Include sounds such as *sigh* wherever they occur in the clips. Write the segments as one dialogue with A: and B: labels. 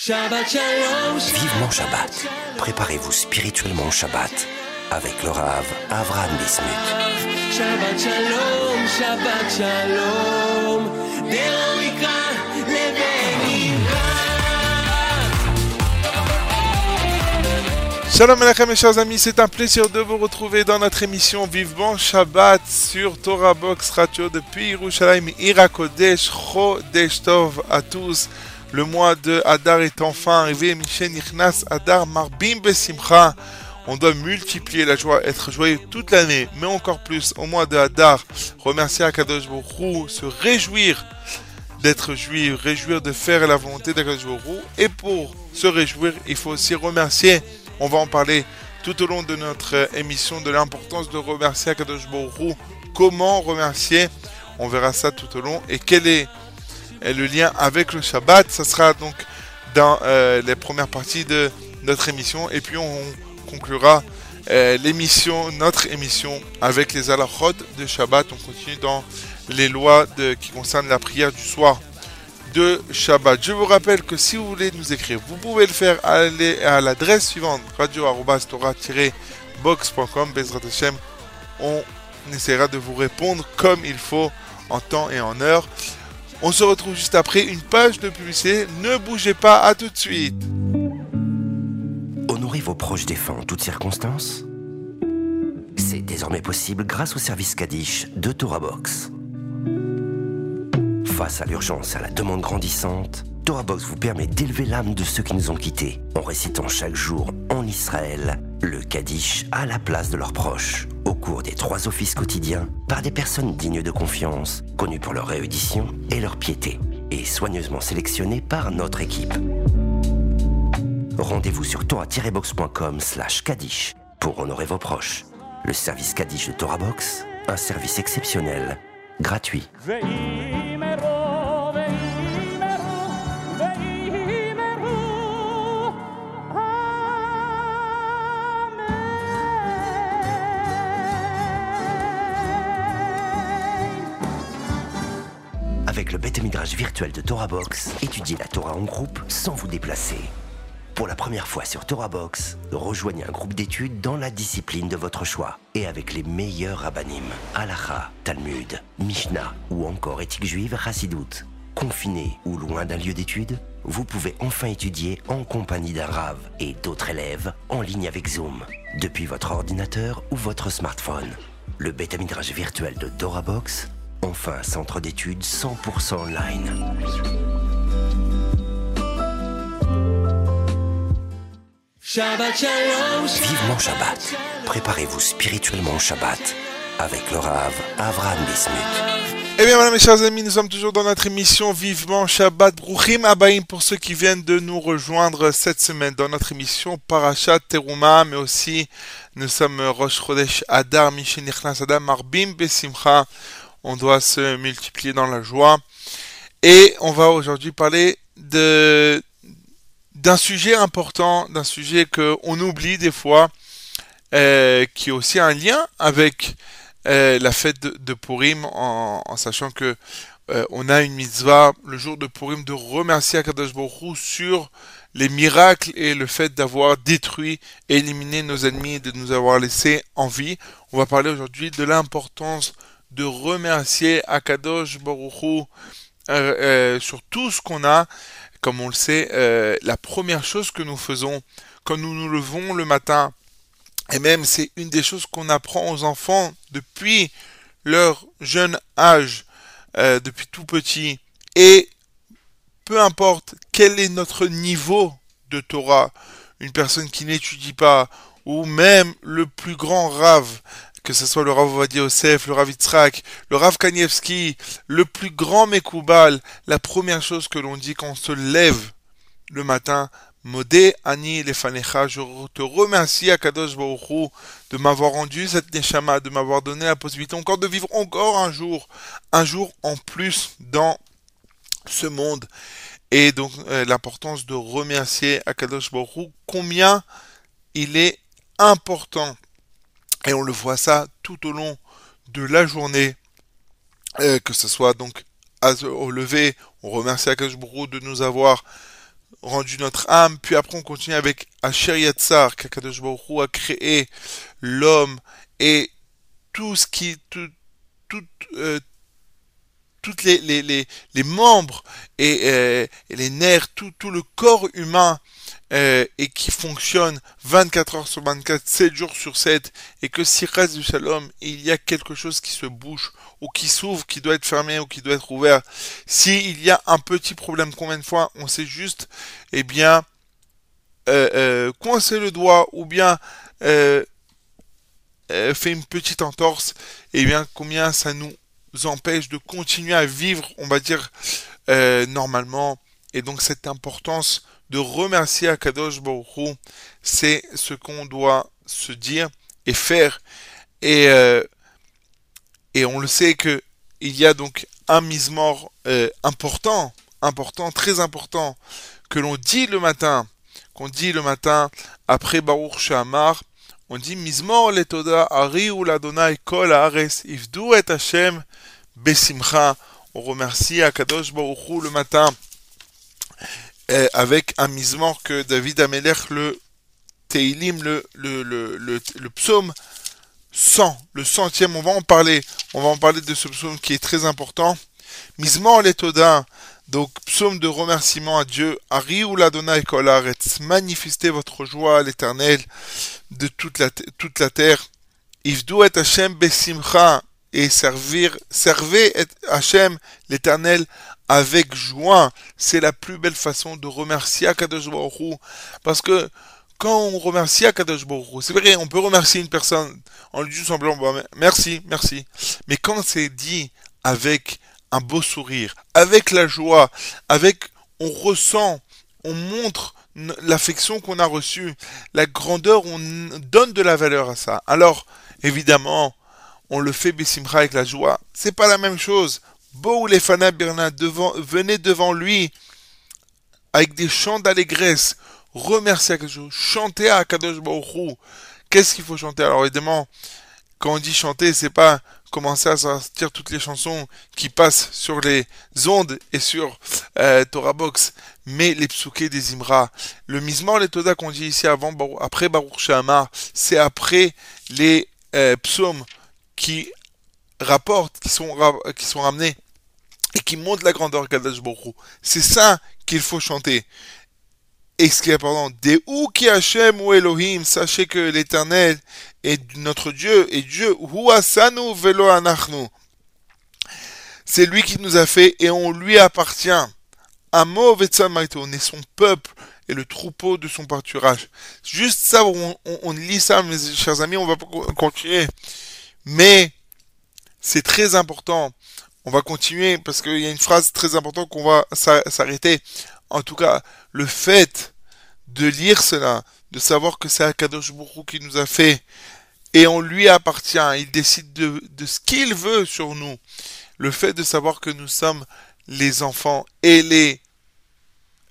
A: Shabbat Shalom.
B: Vivement Shabbat. Préparez-vous spirituellement au Shabbat avec le Rav Avram Bismuth.
A: Shabbat Shalom, Shabbat Shalom.
C: Shalom mes chers amis, c'est un plaisir de vous retrouver dans notre émission Vivement Shabbat sur Torah Box Radio depuis Yerushalayim Irakodesh, Chodesh Tov à tous. Le mois de Hadar est enfin arrivé, Michel Nichnas Hadar Marbim Besimcha. On doit multiplier la joie, être joyeux toute l'année, mais encore plus au mois de Hadar. Remercier Akadosh Hu, se réjouir d'être juif, réjouir de faire la volonté d'Akadosh Hu. Et pour se réjouir, il faut aussi remercier on va en parler tout au long de notre émission de l'importance de remercier Akadosh Hu. Comment remercier? On verra ça tout au long. Et quel est, le lien avec le Shabbat Ça sera donc dans euh, les premières parties de notre émission. Et puis on conclura euh, l'émission, notre émission avec les alachot de Shabbat. On continue dans les lois qui concernent la prière du soir de Shabbat. Je vous rappelle que si vous voulez nous écrire, vous pouvez le faire à l'adresse suivante Hashem, on essaiera de vous répondre comme il faut en temps et en heure. On se retrouve juste après une page de publicité. Ne bougez pas, à tout de suite.
B: Honorer vos proches défunts en toutes circonstances C'est désormais possible grâce au service Kaddish de Torah Box. Face à l'urgence et à la demande grandissante, Torah Box vous permet d'élever l'âme de ceux qui nous ont quittés en récitant chaque jour en Israël le Kaddish à la place de leurs proches au cours des trois offices quotidiens par des personnes dignes de confiance, connues pour leur réédition et leur piété et soigneusement sélectionnées par notre équipe. Rendez-vous sur torah-box.com slash Kaddish pour honorer vos proches. Le service Kaddish de Torah Box, un service exceptionnel, gratuit. Avec le Beth Midrash virtuel de Torah Box, étudiez la Torah en groupe sans vous déplacer. Pour la première fois sur Torah Box, rejoignez un groupe d'études dans la discipline de votre choix et avec les meilleurs rabbinim, Halacha, Talmud, Mishnah ou encore éthique juive Chassidoute. Confiné ou loin d'un lieu d'études, vous pouvez enfin étudier en compagnie d'un Rav et d'autres élèves en ligne avec Zoom, depuis votre ordinateur ou votre smartphone. Le Beth Midrash virtuel de Torah Box, enfin centre d'études 100% online.
A: Shabbat Shalom.
B: Vivement Shabbat. Préparez-vous spirituellement au Shabbat avec le Rav Avram Bismuth.
C: Eh bien voilà mes chers amis, nous sommes toujours dans notre émission Vivement Shabbat Bruchim Abaïm pour ceux qui viennent de nous rejoindre cette semaine dans notre émission Parashat Teruma, mais aussi nous sommes Rosh Chodesh Adar Mishenichnas Adam Marbim Besimcha. On doit se multiplier dans la joie. Et on va aujourd'hui parler de d'un sujet important, d'un sujet que on oublie des fois, euh, qui a aussi un lien avec euh, la fête de, Purim, en, sachant que euh, on a une mitzvah le jour de Purim de remercier Akadosh Baruch sur les miracles et le fait d'avoir détruit éliminé nos ennemis et de nous avoir laissés en vie. On va parler aujourd'hui de l'importance de remercier Akadosh Baruch Hu euh, euh, sur tout ce qu'on a. Comme on le sait, euh, la première chose que nous faisons quand nous nous levons le matin, et même c'est une des choses qu'on apprend aux enfants depuis leur jeune âge, depuis tout petit, et peu importe quel est notre niveau de Torah, une personne qui n'étudie pas, ou même le plus grand rave, que ce soit le Rav Ovadia Yosef, le Rav Yitzhak, le Rav Kanievski, le plus grand Mekoubal, la première chose que l'on dit quand on se lève le matin, Modé Ani Lefanecha, je te remercie Akadosh Baruch Hu de m'avoir rendu cette Neshama, de m'avoir donné la possibilité encore de vivre encore un jour, un jour en plus dans ce monde. Et donc euh, l'importance de remercier Akadosh Baruch Hu, combien il est important et on le voit ça tout au long de la journée, euh, que ce soit donc au lever, on remercie Akash Baruch Hu de nous avoir rendu notre âme, puis après on continue avec Asher Yatsar, qu'Akadosh Baruch a créé l'homme et tout ce qui, euh, toutes les, membres et, euh, et les nerfs, tout le corps humain euh, et qui fonctionne 24 heures sur 24, 7 jours sur 7, et que si reste du shalom, il y a quelque chose qui se bouge, ou qui s'ouvre, qui doit être fermé, ou qui doit être ouvert, s'il y a un petit problème, combien de fois on sait juste, eh bien, euh, euh, coincer le doigt, ou bien fait une petite entorse, eh bien, combien ça nous empêche de continuer à vivre, on va dire, normalement, et donc cette importance de remercier Akadosh Baruch Hu, c'est ce qu'on doit se dire et faire. Et, euh, et on le sait que il y a donc un mise-mort euh, important, important, très important, que l'on dit le matin, qu'on dit le matin après Baruch Shamar, on dit Mizmor letoda ari ou ladonai kol haaretz ifdu et Hashem besimcha. On remercie Akadosh Baruch le matin avec un misement que David Amelech, le Teilim, le, le, le, le, psaume 100, le centième, on va en parler, on va en parler de ce psaume qui est très important. Misement l'Etoda, donc psaume de remerciement à Dieu, Ari ou l'Adonai Kol Haaretz, manifestez votre joie à l'éternel de toute la, toute la terre. Ifdu et Hashem besimcha, et servir, servez et Hashem l'éternel avec joie. C'est la plus belle façon de remercier Akadosh Baruch. Parce que quand on remercie Akadosh Baruch c'est vrai, on peut remercier une personne en lui disant simplement bah, merci, merci. Mais quand c'est dit avec un beau sourire, avec la joie, avec on ressent, on montre l'affection qu'on a reçue, la grandeur, on donne de la valeur à ça. Alors, évidemment, on le fait Bessimcha avec la joie. C'est pas la même chose. Beau les fana Birna, devant, venez devant lui avec des chants d'allégresse, Baruch Hu, chanter à Akadosh Baruch. Qu'est-ce qu'il faut chanter? Alors évidemment, quand on dit chanter, c'est pas commencer à sortir toutes les chansons qui passent sur les ondes et sur euh, Torah Box, mais les psukés des Imra. Le misement, les Toda qu'on dit ici avant, après Baruch c'est après les euh, psaumes qui rapportent, qui sont, qui sont ramenés et qui montrent la grandeur Kadash Hu. C'est ça qu'il faut chanter. Et ce qui est important, des ou qui Hashem ou Elohim, sachez que l'éternel est notre Dieu, et Dieu, hu asanu velo anachnu. C'est lui qui nous a fait et on lui appartient. Amo vetsamaitu, on est son peuple et le troupeau de son pâturage. Juste ça, on, on- lit ça, mes chers amis, on va continuer. Mais c'est très important. On va continuer parce qu'il y a une phrase très importante qu'on va s'a- s'arrêter. En tout cas, le fait de lire cela, de savoir que c'est Akadosh Hu qui nous a fait et on lui appartient, il décide de, ce qu'il veut sur nous. Le fait de savoir que nous sommes les enfants et les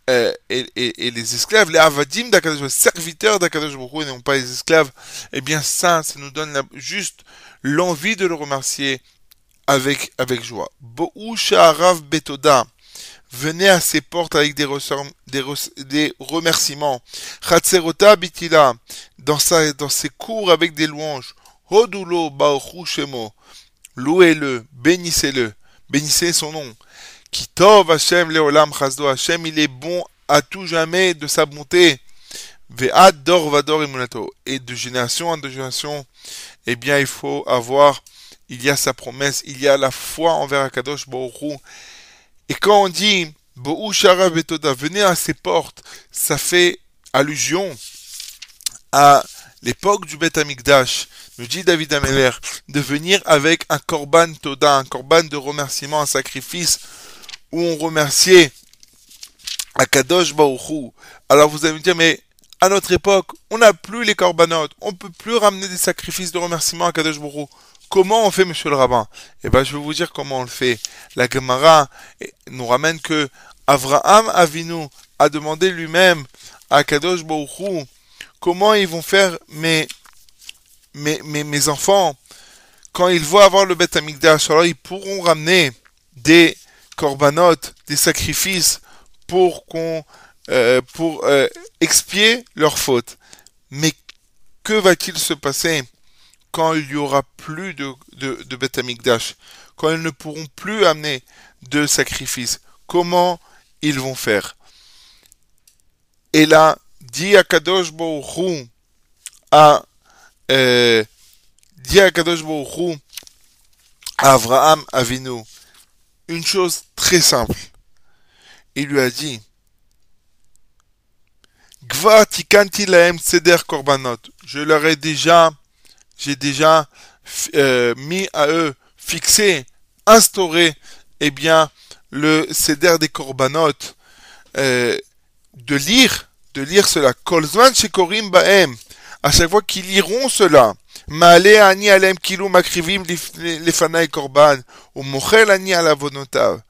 C: euh, et, et- et les esclaves, les avadim d'Akadosh, serviteurs d'Akadosh Baruch et non pas les esclaves, eh bien ça, ça nous donne la- juste l'envie de le remercier avec, avec joie. Sha'arav betoda. Venez à ses portes avec des, des, remerciements. Chatserota bitila. Dans, sa, dans ses cours avec des louanges. Hodulo baochu shemo. Louez-le, bénissez-le, bénissez son nom. Kitov Hashem leolam chasdo Hashem, il est bon à tout jamais de sa bonté. Ve'ad dor vador emunato. Et de génération en génération, eh bien, il faut avoir, il y a sa promesse, il y a la foi envers Akadosh Hu. Et quand on dit Bo'u Shara Betoda, venez à ses portes, ça fait allusion à l'époque du Beth Amikdash, nous dit David Ameler, de venir avec un korban Toda, un korban de remerciement, un sacrifice où on remerciait Akadosh Baruch Hu. Alors vous allez me dire, mais à notre époque, on n'a plus les korbanot, on peut plus ramener des sacrifices de remerciement à Kadosh Hu. Comment on fait, monsieur le rabbin? Eh ben, je vais vous dire comment on le fait. La Gemara eh, nous ramène que Avraham Avinu a demandé lui-même à Kadosh Hu, comment ils vont faire mes, mes, mes, enfants quand ils vont avoir le Beth Amikdash. Alors, ils pourront ramener des korbanot, des sacrifices pour qu'on euh, pour euh, expier leurs fautes. Mais que va-t-il se passer quand il y aura plus de, de, de quand ils ne pourront plus amener de sacrifices Comment ils vont faire? Et là, dit Akadosh Baruch Hu à dit Baruch Hu à Avraham Avinu une chose très simple. Il lui a dit Gva tikanti laem seder korbanot. Je leur ai déjà, j'ai déjà euh, mis à eux, fixé, instauré, eh bien, le seder des korbanot, euh, de lire, de lire cela. Kolzman shekorim baem. À chaque fois qu'ils liront cela. Maale ani alem kilu makrivim lefanai korban. Ou mochel ani alavonotav.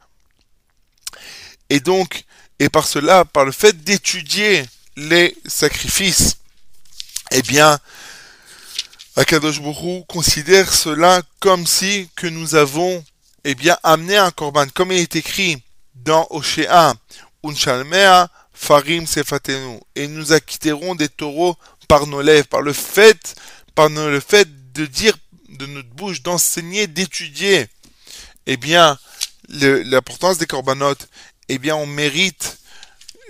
C: Et donc, et par cela, par le fait d'étudier les sacrifices, eh bien, Akadosh Baruch considère cela comme si que nous avons, eh bien, amené un korban, comme il est écrit dans Oshéa, Unchalmea farim sefatenu, et nous acquitterons des taureaux par nos lèvres, par le fait, par le fait de dire de notre bouche, d'enseigner, d'étudier, eh bien, l'importance des corbanotes, eh bien, on mérite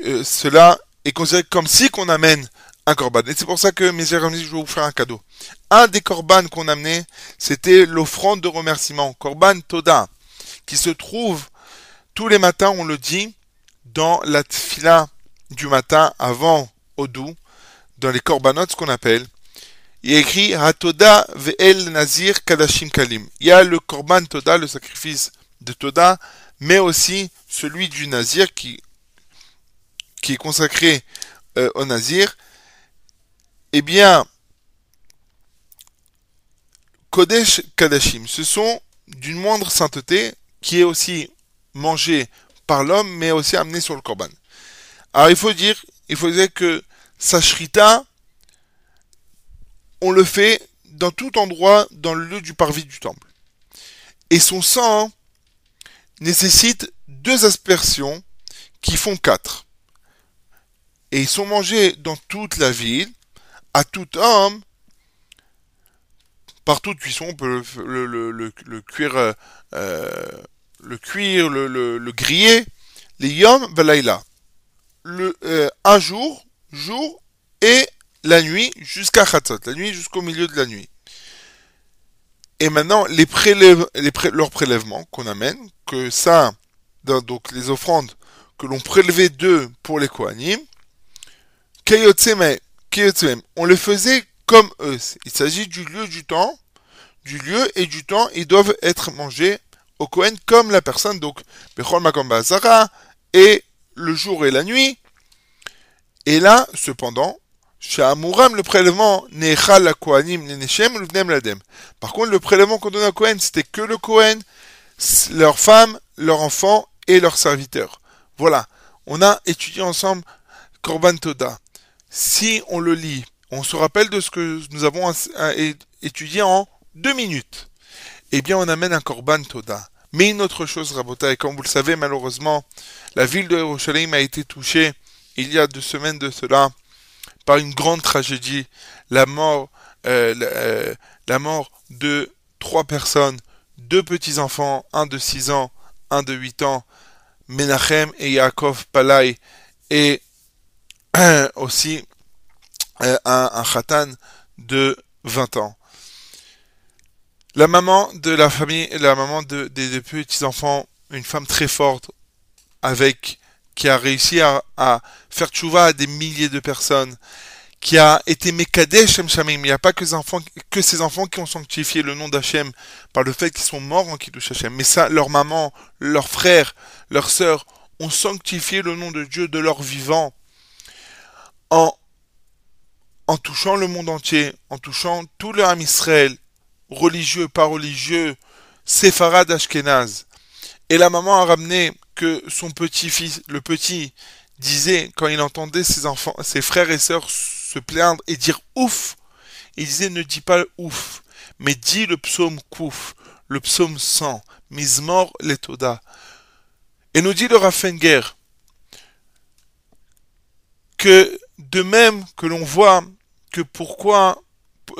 C: euh, cela est considéré comme si qu'on amène un corban. Et c'est pour ça que, mes amis, je vais vous faire un cadeau. Un des corbanes qu'on amenait, c'était l'offrande de remerciement, corban Toda, qui se trouve tous les matins, on le dit, dans la fila du matin avant Odou, dans les corbanotes, ce qu'on appelle. Il est écrit Hatoda ve'el nazir kadashim kalim. Il y a le korban Toda, le sacrifice de Toda, mais aussi celui du nazir qui, qui est consacré euh, au nazir. Eh bien, Kodesh Kadashim, ce sont d'une moindre sainteté qui est aussi mangé par l'homme, mais aussi amené sur le korban. Alors il faut dire, il faut dire que sa shrita, on le fait dans tout endroit dans le lieu du parvis du temple. Et son sang nécessite deux aspersions qui font quatre. Et ils sont mangés dans toute la ville, à tout homme, par toute cuisson, on peut le, le, le, le cuire, euh, le cuire, le, le, griller, les yom velaïla. Le, euh, un jour, jour, et la nuit jusqu'à Khatzot, la nuit jusqu'au milieu de la nuit. Et maintenant, les prélève, leurs prélèvements qu'on amène, que ça, donc les offrandes que l'on prélevait d'eux pour les Kohanim, on le faisait comme eux. Il s'agit du lieu, du temps, du lieu et du temps, ils doivent être mangés au Kohen comme la personne, donc, et le jour et la nuit. Et là, cependant, chez Amuram, le prélèvement Nechal Kohanim, Neneshem, Ladem. Par contre, le prélèvement qu'on donnait au Kohen, c'était que le Kohen, leurs femmes, leurs enfants et leurs serviteurs. Voilà. On a étudié ensemble Korban Toda. Si on le lit, on se rappelle de ce que nous avons étudié en deux minutes. Eh bien, on amène un Korban Toda. Mais une autre chose, Rabota, et comme vous le savez, malheureusement, la ville de Yerushalayim a été touchée il y a deux semaines de cela par une grande tragédie, la mort, euh, euh, la mort de trois personnes, deux petits-enfants, un de six ans, un de huit ans, Menachem et Yaakov Palai, et *clears throat* aussi euh, un, khatan de 20 ans. La maman de la famille, la maman de, des, petits enfants, une femme très forte, avec qui a réussi à, faire tchouva à des milliers de personnes, qui a été Mekadesh Shamim. Il n'y a pas que ces enfants qui ont sanctifié le nom d'Hachem par le fait qu'ils sont morts en Kiddush Hachem. Mais ça, leur maman, leurs frères, leurs sœurs ont sanctifié le nom de Dieu de leur vivant en, en touchant le monde entier, en touchant tout le Ham Israël, religieux, pas religieux, séfarade Ashkenaz. Et la maman a ramené que son petit-fils, le petit, disait, quand il entendait ses enfants, ses frères et sœurs se plaindre et dire ouf, il disait ne dis pas ouf, mais dis le psaume kouf, le psaume 100, Mizmor letoda. Et nous dit le Raffenger, que de même que l'on voit que pourquoi,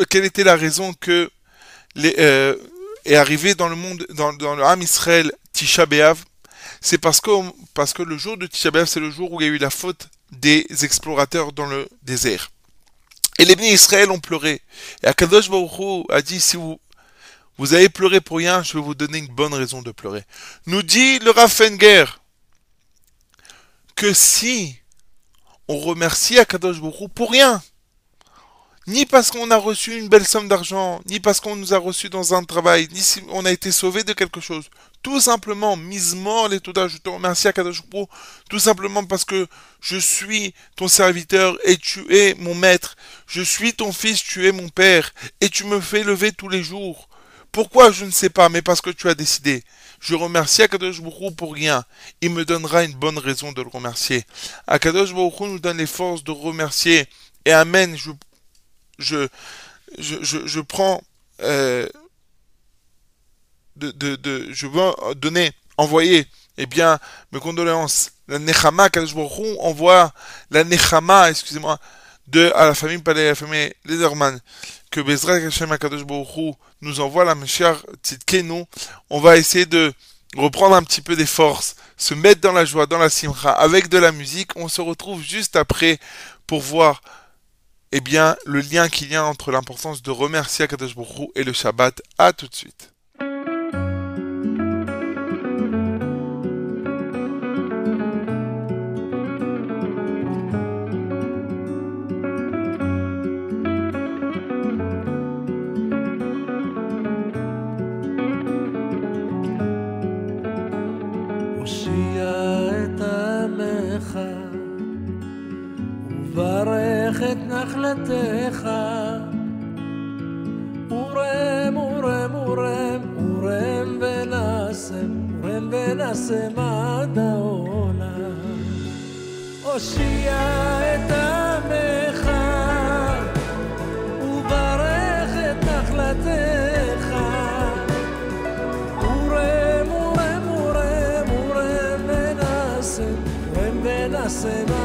C: quelle était la raison que les, euh, est arrivé dans le monde, dans, le Ham Israël, Tisha B'Av, c'est parce que, parce que le jour de Tisha B'Av, c'est le jour où il y a eu la faute des explorateurs dans le désert. Et les bénis Israël ont pleuré. Et Akadosh Baruch a dit, si vous, vous avez pleuré pour rien, je vais vous donner une bonne raison de pleurer. Nous dit le Raffenger que si on remercie Akadosh Hu pour rien, ni parce qu'on a reçu une belle somme d'argent, ni parce qu'on nous a reçu dans un travail, ni si on a été sauvé de quelque chose. Tout simplement, misement les Touda, je te remercie à Kadosh Baruch Hu, tout simplement parce que je suis ton serviteur et tu es mon maître. Je suis ton fils, tu es mon père, et tu me fais lever tous les jours. Pourquoi je ne sais pas, mais parce que tu as décidé. Je remercie Akadosh Baruch pour rien. Il me donnera une bonne raison de le remercier. Akadosh Baruch nous donne les forces de remercier. Et Amen, je je, je, je, prends euh, de, de, je veux donner, envoyer, eh bien, mes condoléances. La Nechama, Kadosh Baruch envoie la Nechama, excusez-moi, de, à la famille Palais, famille Lederman, que Bezrat Hashem Akadosh nous envoie la Meshar Tzidkenu. On va essayer de reprendre un petit peu des forces, se mettre dans la joie, dans la simcha, avec de la musique. On se retrouve juste après pour voir eh bien, le lien qu'il y a entre l'importance de remercier Akadosh et le Shabbat. À tout de suite.
A: נחלתך. מורם, מורם, מורם, מורם ונעשם, מורם ונעשם עד העולם. הושיע את עמך, וברך את נחלתך. מורם, מורם, מורם, מורם
D: ונעשם, מורם ונעשם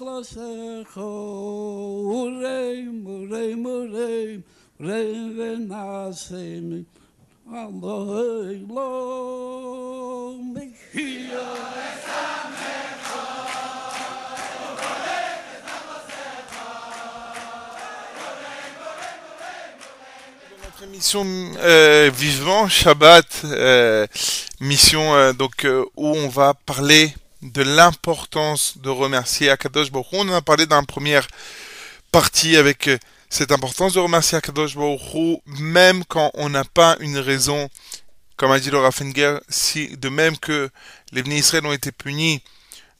D: es nachlasecho Ureim,
C: Vivement Shabbat, mission donc où on va parler de l'importance de remercier Akadosh Baruch. On en a parlé dans la première partie avec euh, cette importance de remercier Akadosh Baruch même quand on n'a pas une raison, comme a dit le Raffenger, si de même que les Bnei Israël ont été punis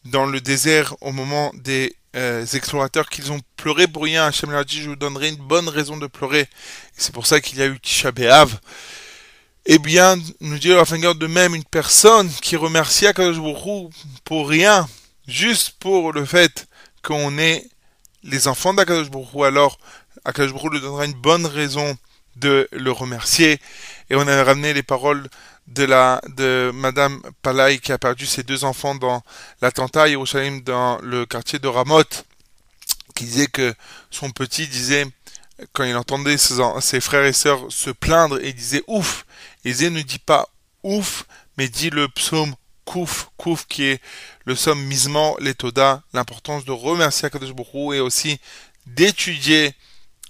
C: dans le désert au moment des euh, explorateurs qu'ils ont pleuré pour rien. Hachem leur dit, je vous donnerai une bonne raison de pleurer. C'est pour ça qu'il y a eu Tisha B'Av. Eh bien, nous dit Rafanger de même, une personne qui remercie Akadosh Baruch pour rien, juste pour le fait qu'on est les enfants d'Akadosh alors Akadosh Baruch lui donnera une bonne raison de le remercier. Et on a ramené les paroles de la de Madame Palay qui a perdu ses deux enfants dans l'attentat à Yerushalayim dans le quartier de Ramoth, qui disait que son petit disait quand il entendait ses, frères et sœurs se plaindre, il disait ouf. Disait ne dis pas ouf, mais dis le psaume kouf, kouf qui est le somme misement l'etoda, l'importance de remercier Akadosh Baruch et aussi d'étudier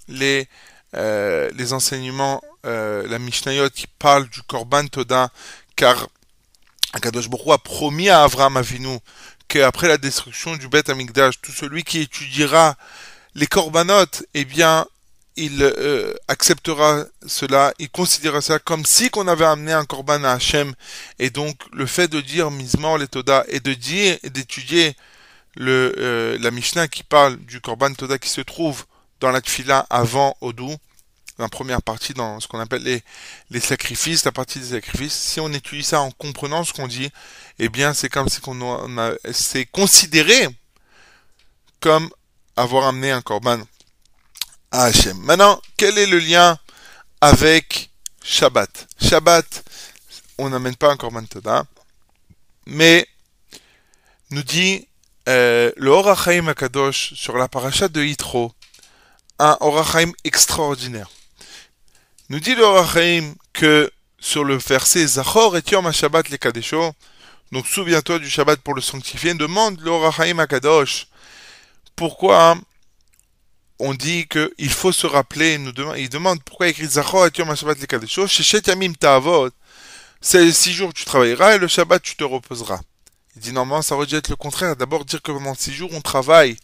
C: les euh, les enseignements, euh, la Mishnayot qui parle du Korban Toda, car Akadosh Baruch a promis à Avram Avinu qu'après la destruction du Beth Amikdash, tout celui qui étudiera les Korbanot, eh bien, il euh, acceptera cela, il considérera ça comme si qu'on avait amené un Korban à Hachem, et donc le fait de dire misement les Toda et de dire et d'étudier le euh, la Mishnah qui parle du Korban Toda qui se trouve dans la Tfila avant Odou, la première partie dans ce qu'on appelle les, sacrifices, la partie des sacrifices, si on étudie ça en comprenant ce qu'on dit, eh bien c'est comme si qu'on c'est considéré comme avoir amené un korban à Hachem. Maintenant, quel est le lien avec Shabbat? Shabbat, on n'amène pas un korban toda, mais nous dit euh, le Horachaim Akadosh sur la paracha de Yitro, un Horachaim extraordinaire. Nous dit le Horachaim que sur le verset Zachor et Yom Shabbat le Kadesho, donc souviens-toi du Shabbat pour le sanctifier, demande le Horachaim Akadosh pourquoi on dit que il faut se rappeler, nous demande, il demande pourquoi il écrit Zachor et Yom Shabbat le Kadesho, chez Yamim Ta'avot, c'est six jours tu travailleras et le Shabbat tu te reposeras. Il dit normalement ça aurait dû être le contraire, d'abord dire que pendant six jours on travaille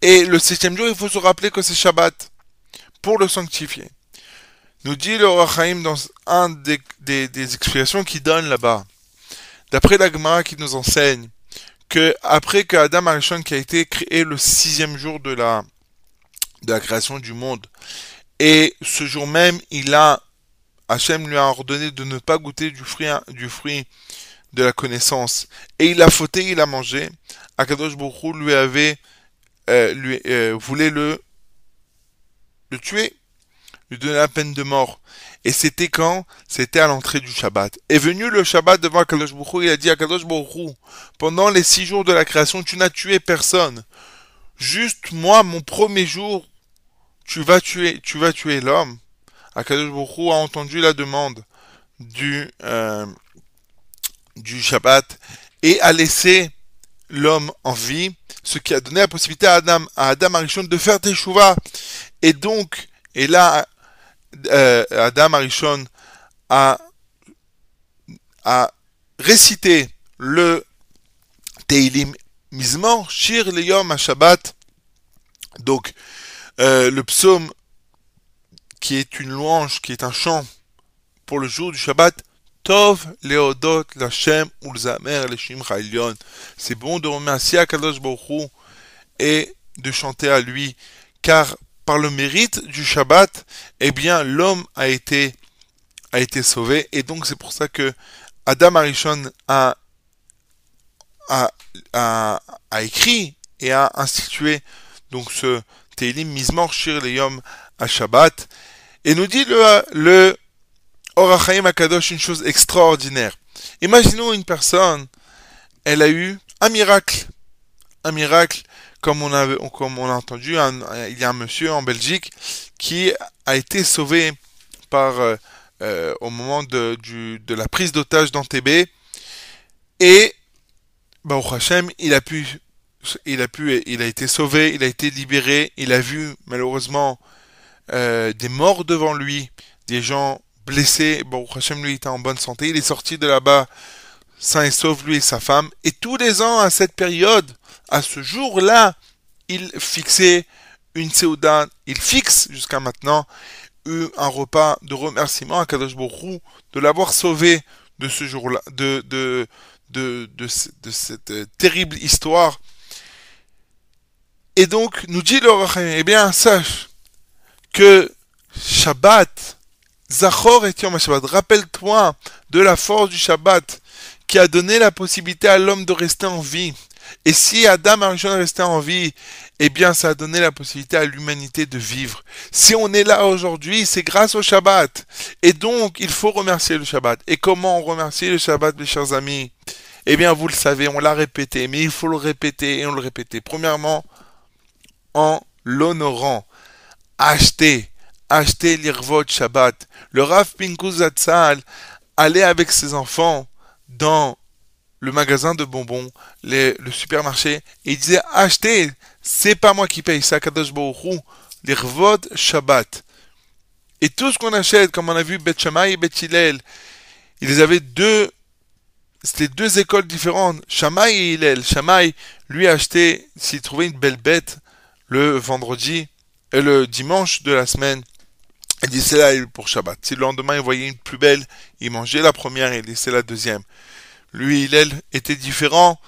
C: et le septième jour, il faut se rappeler que c'est Shabbat pour le sanctifier. Nous dit le Rachaim dans un des, des, explications qu'il donne là-bas. D'après la qui nous enseigne que après que Adam Arishon qui a été créé le sixième jour de la, de la création du monde, et ce jour même, il a, Hachem lui a ordonné de ne pas goûter du fruit, du fruit de la connaissance, et il a fauté, il a mangé, Akadosh Baruch lui avait euh, lui euh, voulait le le tuer, lui donner la peine de mort. Et c'était quand? C'était à l'entrée du Shabbat. Est venu le Shabbat devant Akadosh Baruch il a dit à Akadosh Baruch pendant les six jours de la création, tu n'as tué personne. Juste moi, mon premier jour, tu vas tuer, tu vas tuer l'homme. Akadosh a entendu la demande du euh, du Shabbat et a laissé l'homme en vie, ce qui a donné la possibilité à Adam, à Adam Arishon de faire des chouvas. Et donc, et là, euh, Adam Arishon a, a récité le Teilim Mizmor, Shir Leyom Shabbat. Donc, euh, le psaume qui est une louange, qui est un chant pour le jour du Shabbat, Tov leodot l'Hashem ulzamer l'eshim chaylion. C'est bon de remercier Akadosh Baruch et de chanter à lui, car par le mérite du Shabbat, eh bien l'homme a été a été sauvé et donc c'est pour ça que Adam Arishon a a, a, a écrit et a institué donc ce Teilim Mizmor Shir Leyom à Shabbat et nous dit le, le Orachaim Akadosh une chose extraordinaire. Imaginons une personne, elle a eu un miracle. Un miracle, comme on, avait, comme on a entendu, il y a un monsieur en Belgique qui a été sauvé par, euh, euh, au moment de la prise d'otage d'Antébé. Et, au Hachem, il a pu, il a pu, il a été sauvé, il a été libéré, il a vu, malheureusement, euh, des morts devant lui, des gens blessé. Bon, Hachem lui était en bonne santé. Il est sorti de là-bas sain et sauf, lui et sa femme. Et tous les ans, à cette période, à ce jour-là, il fixait une Seouda, il fixe jusqu'à maintenant un repas de remerciement à Kadosh Borou de l'avoir sauvé de ce jour-là, de, de, de, ce- de cette euh, terrible histoire. Et donc, nous dit le Rachamim, eh bien, sache que Shabbat, Zachor et Yom Shabbat, rappelle-toi de la force du Shabbat qui a donné la possibilité à l'homme de rester en vie. Et si Adam Arishon restait en vie, eh bien, ça a donné la possibilité à l'humanité de vivre. Si on est là aujourd'hui, c'est grâce au Shabbat. Et donc, il faut remercier le Shabbat. Et comment on remercie le Shabbat, mes chers amis? Eh bien, vous le savez, on l'a répété, mais il faut le répéter et on le répéter. Premièrement, en l'honorant. Acheter, acheter l'Irvot Shabbat. Le Rav Pinkus Zatzal allait avec ses enfants dans le magasin de bonbons, les- le supermarché, et il disait achetez, c'est pas moi qui paye, c'est Kadosh Baruch Hu, l'Irvot Shabbat. Et tout ce qu'on achète, comme on a vu Bet Shammai et Bet Hillel, ils avaient deux, c'était deux écoles différentes, Shammai et Hillel. Shammai, lui, achetait, s'il trouvait une belle bête, le vendredi, et le dimanche de la semaine, il disait là pour Shabbat. Si le lendemain il voyait une plus belle, il mangeait la première et il laissait la deuxième. Lui, Hillel, était différent.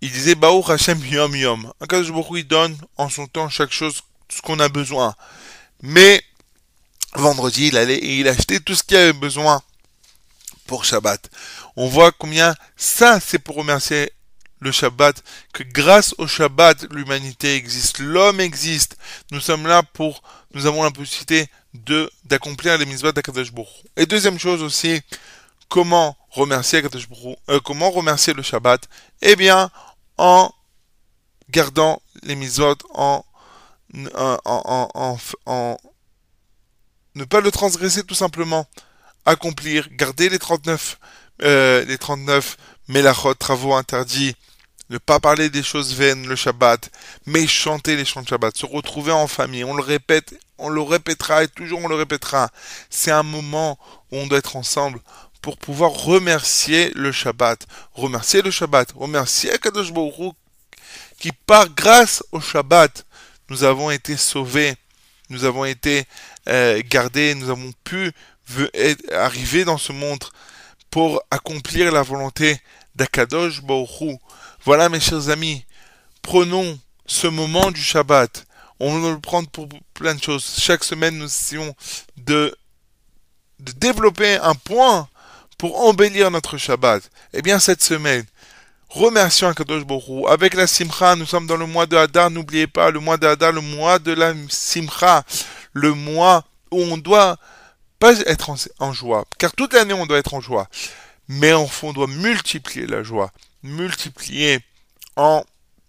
C: Il disait Baruch Hashem Yom Yom. Akadosh Baruch il donne en son temps chaque chose ce qu'on a besoin. Mais vendredi, il allait et il achetait tout ce qu'il avait besoin pour Shabbat. On voit combien ça, c'est pour remercier le Shabbat, que grâce au Shabbat, l'humanité existe, l'homme existe. Nous sommes là pour, nous avons la possibilité de d'accomplir les mitzvot d'Akadosh. Et deuxième chose aussi, euh, comment remercier le Shabbat? Eh bien, en gardant les en, en, en ne pas le transgresser tout simplement, accomplir, garder les 39, euh, les 39 melachot, travaux interdits, ne pas parler des choses vaines le Shabbat, mais chanter les chants de Shabbat, se retrouver en famille, on le répète, on le répétera et toujours on le répétera. C'est un moment où on doit être ensemble pour pouvoir remercier le Shabbat, remercier le Shabbat, remercier Kadosh Baruch qui par grâce au Shabbat, nous avons été sauvés, nous avons été euh, gardés, nous avons pu arriver dans ce monde pour accomplir la volonté d'Akadosh Baruch. Voilà mes chers amis, prenons ce moment du Shabbat. On va le prendre pour plein de choses. Chaque semaine, nous essayons de développer un point pour embellir notre Shabbat. Eh bien, cette semaine, remercions Akadosh Baruch Hu. Avec la Simcha, nous sommes dans le mois de Hadar. N'oubliez pas, le mois de Hadar, le mois de la Simcha, le mois où on doit pas être en, en joie, car toute l'année on doit être en joie, mais en fond on doit multiplier la joie, multiplier en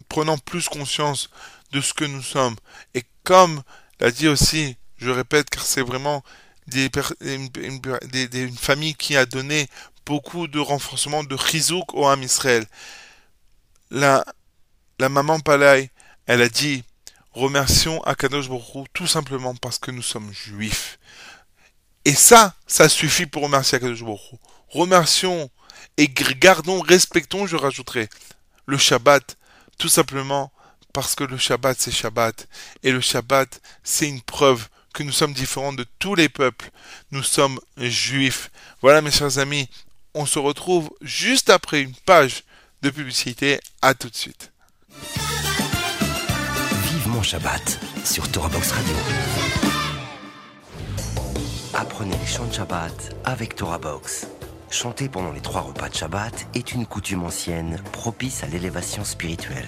C: prenant plus conscience de ce que nous sommes. Et comme l'a dit aussi, je répète, car c'est vraiment une, famille qui a donné beaucoup de renforcement de chizouk au Ham Israël. La, la maman Palay, elle a dit, remercions Akadosh Hu tout simplement parce que nous sommes juifs. Et ça, ça suffit pour remercier Akadosh Hu. Remercions et gardons, respectons, je rajouterai, le Shabbat, tout simplement parce que le Shabbat c'est Shabbat. Et le Shabbat, c'est une preuve que nous sommes différents de tous les peuples. Nous sommes juifs. Voilà mes chers amis, on se retrouve juste après une page de publicité. À tout de suite.
B: Vivement Shabbat sur Torah Box Radio. Apprenez les chants de Shabbat avec Torah Box. Chanter pendant les trois repas de Shabbat est une coutume ancienne propice à l'élévation spirituelle.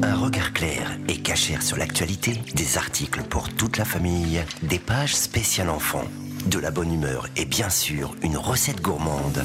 B: Un regard clair et cachère sur l'actualité, des articles pour toute la famille, des pages spéciales enfants, de la bonne humeur et bien sûr une recette gourmande.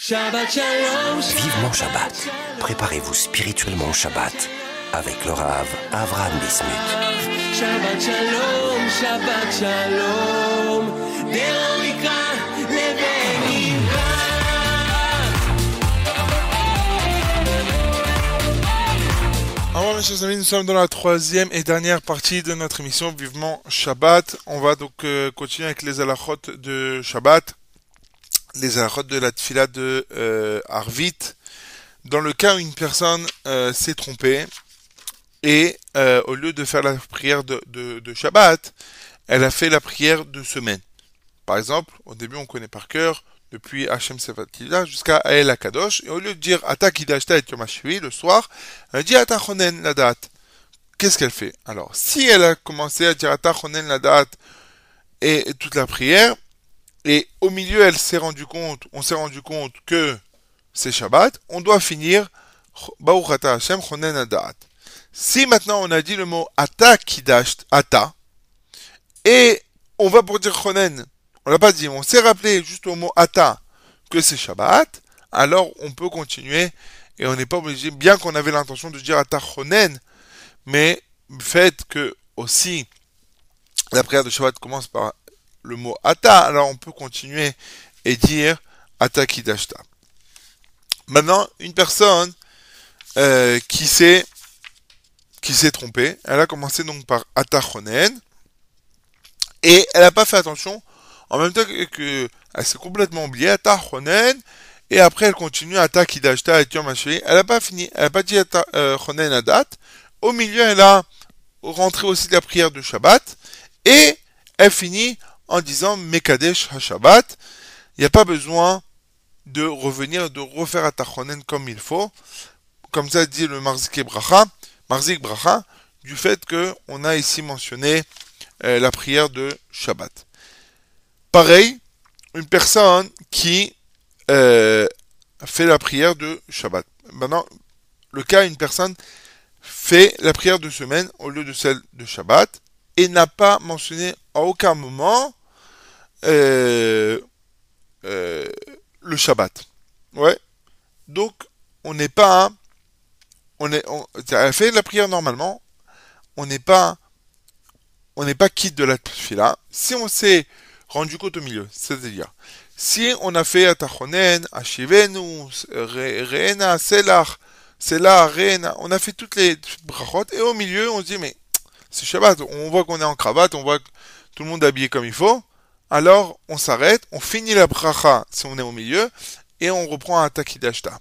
A: Shabbat Shalom.
B: Vivement Shabbat. Préparez-vous spirituellement au Shabbat avec le Rav Avraham Bismuth.
A: Shabbat Shalom, Shabbat Shalom.
C: Alors mes chers amis, nous sommes dans la troisième et dernière partie de notre émission Vivement Shabbat. On va donc euh, continuer avec les halachot de Shabbat les halachot de la tfila de euh, Arvit. Dans le cas où une personne euh, s'est trompée et euh, au lieu de faire la prière de, Shabbat, elle a fait la prière de semaine. Par exemple, au début on connaît par cœur depuis Hachem Sefatila jusqu'à Ael Akadosh, et au lieu de dire Ata Kidashta et Yom HaShvi le soir, elle dit Ata Chonen la date. Qu'est-ce qu'elle fait? Alors, si elle a commencé à dire Ata Chonen la date et toute la prière, et au milieu elle s'est rendu compte, on s'est rendu compte que c'est Shabbat, on doit finir. Si maintenant on a dit le mot Ata Kidasht, Ata, et on va pour dire Chonen, on l'a pas dit, on s'est rappelé juste au mot Ata que c'est Shabbat, alors on peut continuer et on n'est pas obligé, bien qu'on avait l'intention de dire Ata Chonen, mais le fait que aussi la prière de Shabbat commence par le mot Ata, alors on peut continuer et dire Ata Kidashta. Maintenant, une personne euh, qui s'est trompée, elle a commencé donc par Ata Chonen, et elle n'a pas fait attention. En même temps que, elle s'est complètement oubliée, Ata Chonen, et après elle continue. Ata Kidashta et. Elle n'a pas fini, elle n'a pas dit Ata euh, Chonen à date. Au milieu, elle a rentré aussi la prière de Shabbat, et elle finit en disant Mekadesh HaShabbat. Il n'y a pas besoin de revenir, de refaire Ata Chonen comme il faut. Comme ça dit le Marzik Bracha, Marzik Bracha, du fait que on a ici mentionné euh, la prière de Shabbat. Pareil, une personne qui euh, fait la prière de Shabbat. Maintenant, le cas, une personne fait la prière de semaine au lieu de celle de Shabbat et n'a pas mentionné à aucun moment euh, euh, le Shabbat. Ouais. Donc, on n'est pas, on est, on, elle fait la prière normalement. On n'est pas, on n'est pas quitte de la fila. Si on s'est rendu compte au milieu. C'est-à-dire, si on a fait Atachonen, Ashivenu, Reena, Selach, Selah, Reena, on a fait toutes les brachot, et au milieu, on se dit, mais c'est Shabbat, on voit qu'on est en cravate, on voit que tout le monde est habillé comme il faut, alors on s'arrête, on finit la bracha si on est au milieu, et on reprend un Takidashta.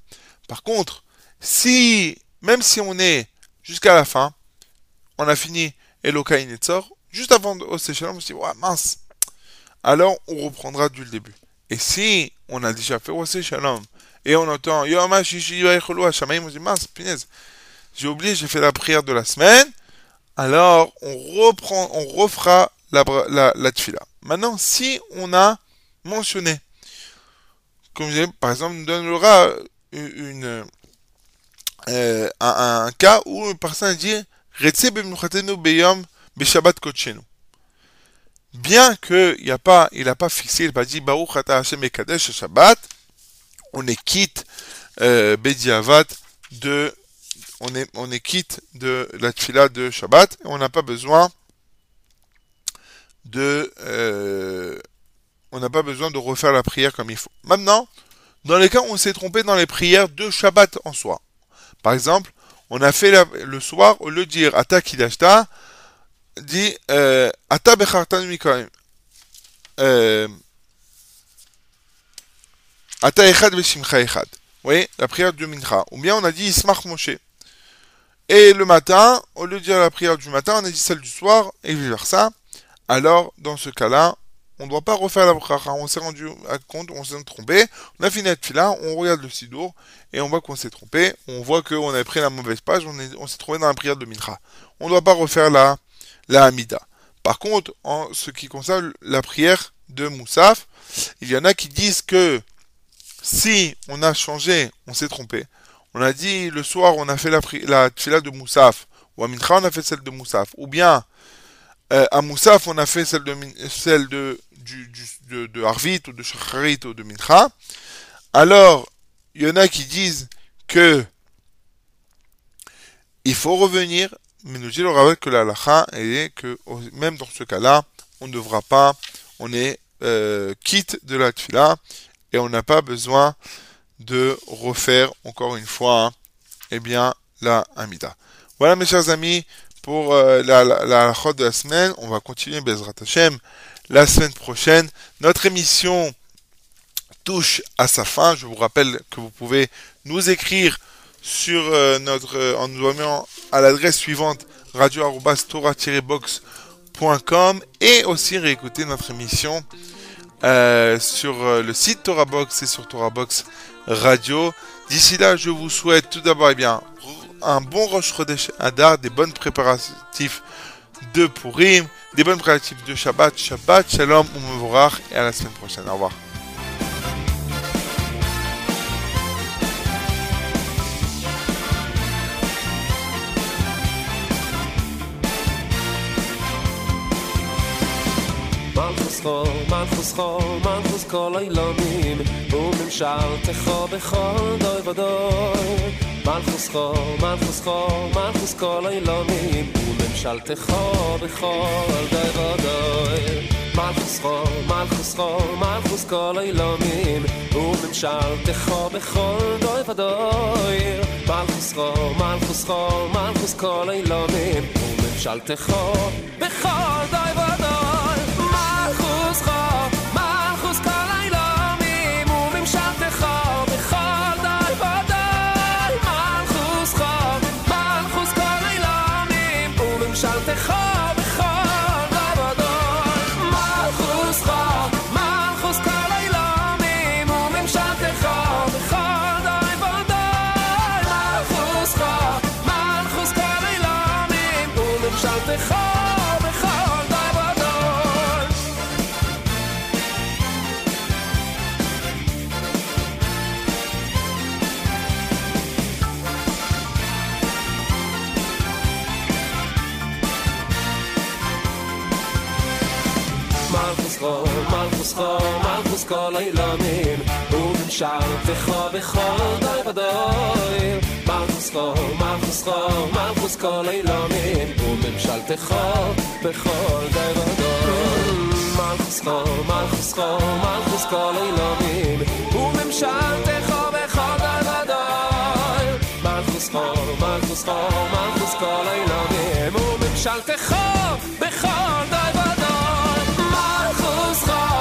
C: Par contre, si, même si on est jusqu'à la fin, on a fini Elokai Netzor, juste avant au Shalom, on se dit, ouais, mince, alors on reprendra du début. Et si on a déjà fait Wasé Shalom et on entend Yom Shamaim, on dit mince, punaise, j'ai oublié, j'ai fait la prière de la semaine, alors on reprend, on refera la, la, la tfila. Maintenant, si on a mentionné, comme par exemple, donnera euh, un, cas où une personne dit kotchenu bien qu'il n'a pas, pas fixé, il n'a pas dit Shabbat, on est quitte euh, Bediavat de, de la tfila de Shabbat, on n'a pas besoin de, euh, on n'a pas besoin de refaire la prière comme il faut. Maintenant, dans les cas où on s'est trompé dans les prières de Shabbat en soi, par exemple, On a fait le soir, au lieu de dire Ata Kidashta, dit euh, Ata Bechartan Mikoim. Euh, Ata Echad Beshimcha Echad. Oui, la prière du Mincha. Ou bien on a dit Ismach Moshe. Et le matin, au lieu de dire la prière du matin, on a dit celle du soir, et vice versa. Alors, dans ce cas-là, on ne doit pas refaire la bracha. On s'est rendu compte, on s'est trompé. On a fini notre fila, on regarde le sidour, et on voit qu'on s'est trompé. On voit qu'on avait pris la mauvaise page, on est- on s'est trouvé dans la prière de Mincha. On ne doit pas refaire la, la Hamida. Par contre, en ce qui concerne la prière de Moussaf, il y en a qui disent que si on a changé, on s'est trompé. On a dit le soir, on a fait la, la tfila de Moussaf, ou à Mincha, on a fait celle de Moussaf, ou bien euh, à Moussaf, on a fait celle de, Harvit, ou de Shacharit, ou de Mincha. Alors, il y en a qui disent que il faut revenir, mais nous dit le Rav que la halakha est que même dans ce cas-là, on ne devra pas, on est euh, quitte de la tfila et on n'a pas besoin de refaire encore une fois, hein, eh bien, la Hamida. Voilà mes chers amis pour euh, la, la, de la semaine. On va continuer Bezrat Hashem la semaine prochaine. Notre émission touche à sa fin. Je vous rappelle que vous pouvez nous écrire sur euh, notre euh, en nous envoyant à l'adresse suivante radio-tora-box.com et aussi réécouter notre émission euh, sur le site Torah Box et sur Torah Box Radio. D'ici là, je vous souhaite tout d'abord eh bien un bon Rosh Chodesh Adar, des bonnes préparatifs de Purim, des bonnes préparatifs de Shabbat, Shabbat, Shalom, Umevorach et à la semaine prochaine. Au revoir.
A: חול, מלכוס חול, מלכוס כל אילונים וממשלתך בכל דוי ודוי מלכוס חול, מלכוס חול, מלכוס כל אילונים וממשלתך בכל דוי ודוי מלכוס חול, מלכוס חול, מלכוס כל אילונים וממשלתך בכל דוי ודוי מלכוס חול, מלכוס חול, מלכוס כל אילונים וממשלתך בכל דוי מלכוס כל אילונים וממשלתך בכל דוי ודוי מלכוס חול, מלכוס חול, מלכוס כל אילונים וממשלתך בכל דוי ודוי מלכוס חול, מלכוס חול, מלכוס כל אילונים וממשלתך בכל דוי ודוי מלכוס חול, מלכוס חול, מלכוס כל אילונים וממשלתך בכל דוי ודוי מלכוס חול,